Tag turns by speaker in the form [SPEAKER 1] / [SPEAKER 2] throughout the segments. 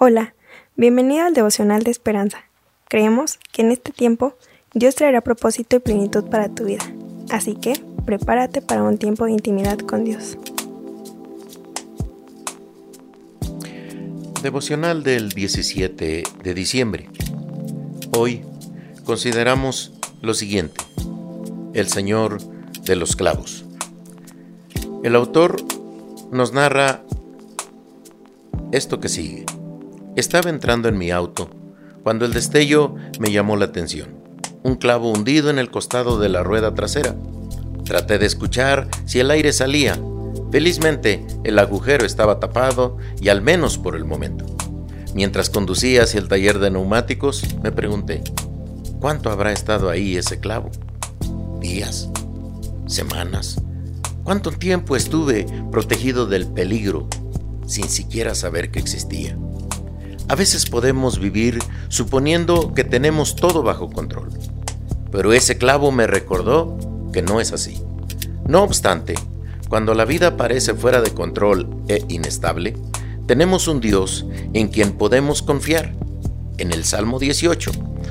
[SPEAKER 1] Hola, bienvenido al devocional de esperanza. Creemos que en este tiempo Dios traerá propósito y plenitud para tu vida. Así que prepárate para un tiempo de intimidad con Dios.
[SPEAKER 2] Devocional del 17 de diciembre. Hoy consideramos lo siguiente. El Señor de los clavos. El autor nos narra esto que sigue. Estaba entrando en mi auto cuando el destello me llamó la atención. Un clavo hundido en el costado de la rueda trasera. Traté de escuchar si el aire salía. Felizmente el agujero estaba tapado y al menos por el momento. Mientras conducía hacia el taller de neumáticos, me pregunté, ¿cuánto habrá estado ahí ese clavo? ¿Días? ¿Semanas? ¿Cuánto tiempo estuve protegido del peligro sin siquiera saber que existía? A veces podemos vivir suponiendo que tenemos todo bajo control, pero ese clavo me recordó que no es así. No obstante, cuando la vida parece fuera de control e inestable, tenemos un Dios en quien podemos confiar. En el Salmo 18,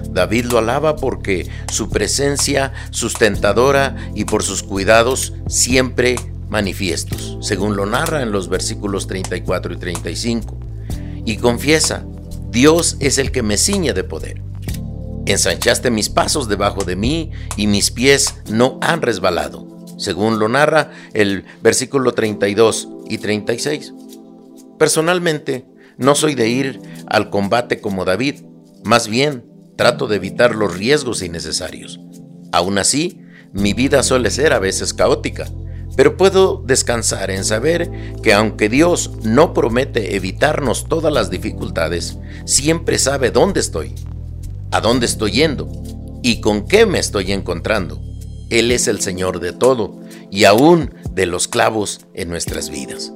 [SPEAKER 2] David lo alaba porque su presencia sustentadora y por sus cuidados siempre manifiestos, según lo narra en los versículos 34 y 35 y confiesa, Dios es el que me ciñe de poder. Ensanchaste mis pasos debajo de mí y mis pies no han resbalado, según lo narra el versículo 32 y 36. Personalmente, no soy de ir al combate como David, más bien trato de evitar los riesgos innecesarios. Aún así, mi vida suele ser a veces caótica pero puedo descansar en saber que aunque Dios no promete evitarnos todas las dificultades, siempre sabe dónde estoy, a dónde estoy yendo y con qué me estoy encontrando. Él es el Señor de todo y aún de los clavos en nuestras vidas.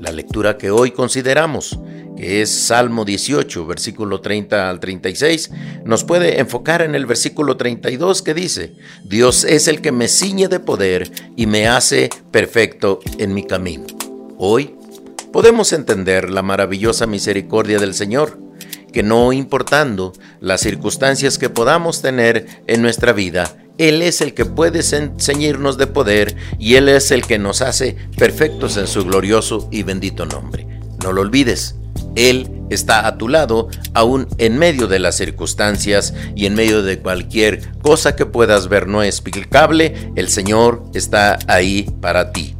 [SPEAKER 2] La lectura que hoy consideramos que es Salmo 18, versículo 30 al 36, nos puede enfocar en el versículo 32 que dice, Dios es el que me ciñe de poder y me hace perfecto en mi camino. Hoy podemos entender la maravillosa misericordia del Señor, que no importando las circunstancias que podamos tener en nuestra vida, Él es el que puede ceñirnos de poder y Él es el que nos hace perfectos en su glorioso y bendito nombre. No lo olvides, él está a tu lado aún en medio de las circunstancias y en medio de cualquier cosa que puedas ver no explicable, el Señor está ahí para ti.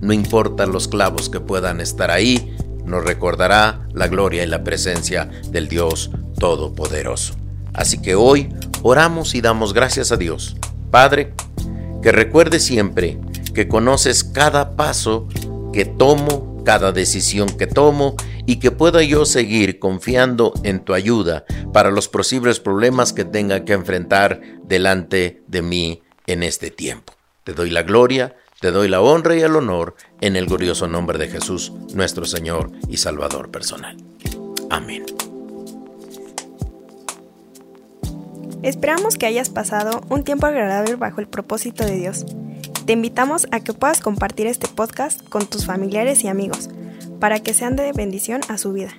[SPEAKER 2] No importa los clavos que puedan estar ahí, nos recordará la gloria y la presencia del Dios Todopoderoso. Así que hoy oramos y damos gracias a Dios. Padre, que recuerde siempre que conoces cada paso que tomo, cada decisión que tomo y que pueda yo seguir confiando en tu ayuda para los posibles problemas que tenga que enfrentar delante de mí en este tiempo. Te doy la gloria, te doy la honra y el honor en el glorioso nombre de Jesús, nuestro Señor y Salvador personal. Amén.
[SPEAKER 1] Esperamos que hayas pasado un tiempo agradable bajo el propósito de Dios. Te invitamos a que puedas compartir este podcast con tus familiares y amigos para que sean de bendición a su vida.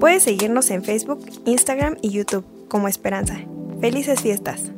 [SPEAKER 1] Puedes seguirnos en Facebook, Instagram y YouTube como Esperanza. Felices fiestas.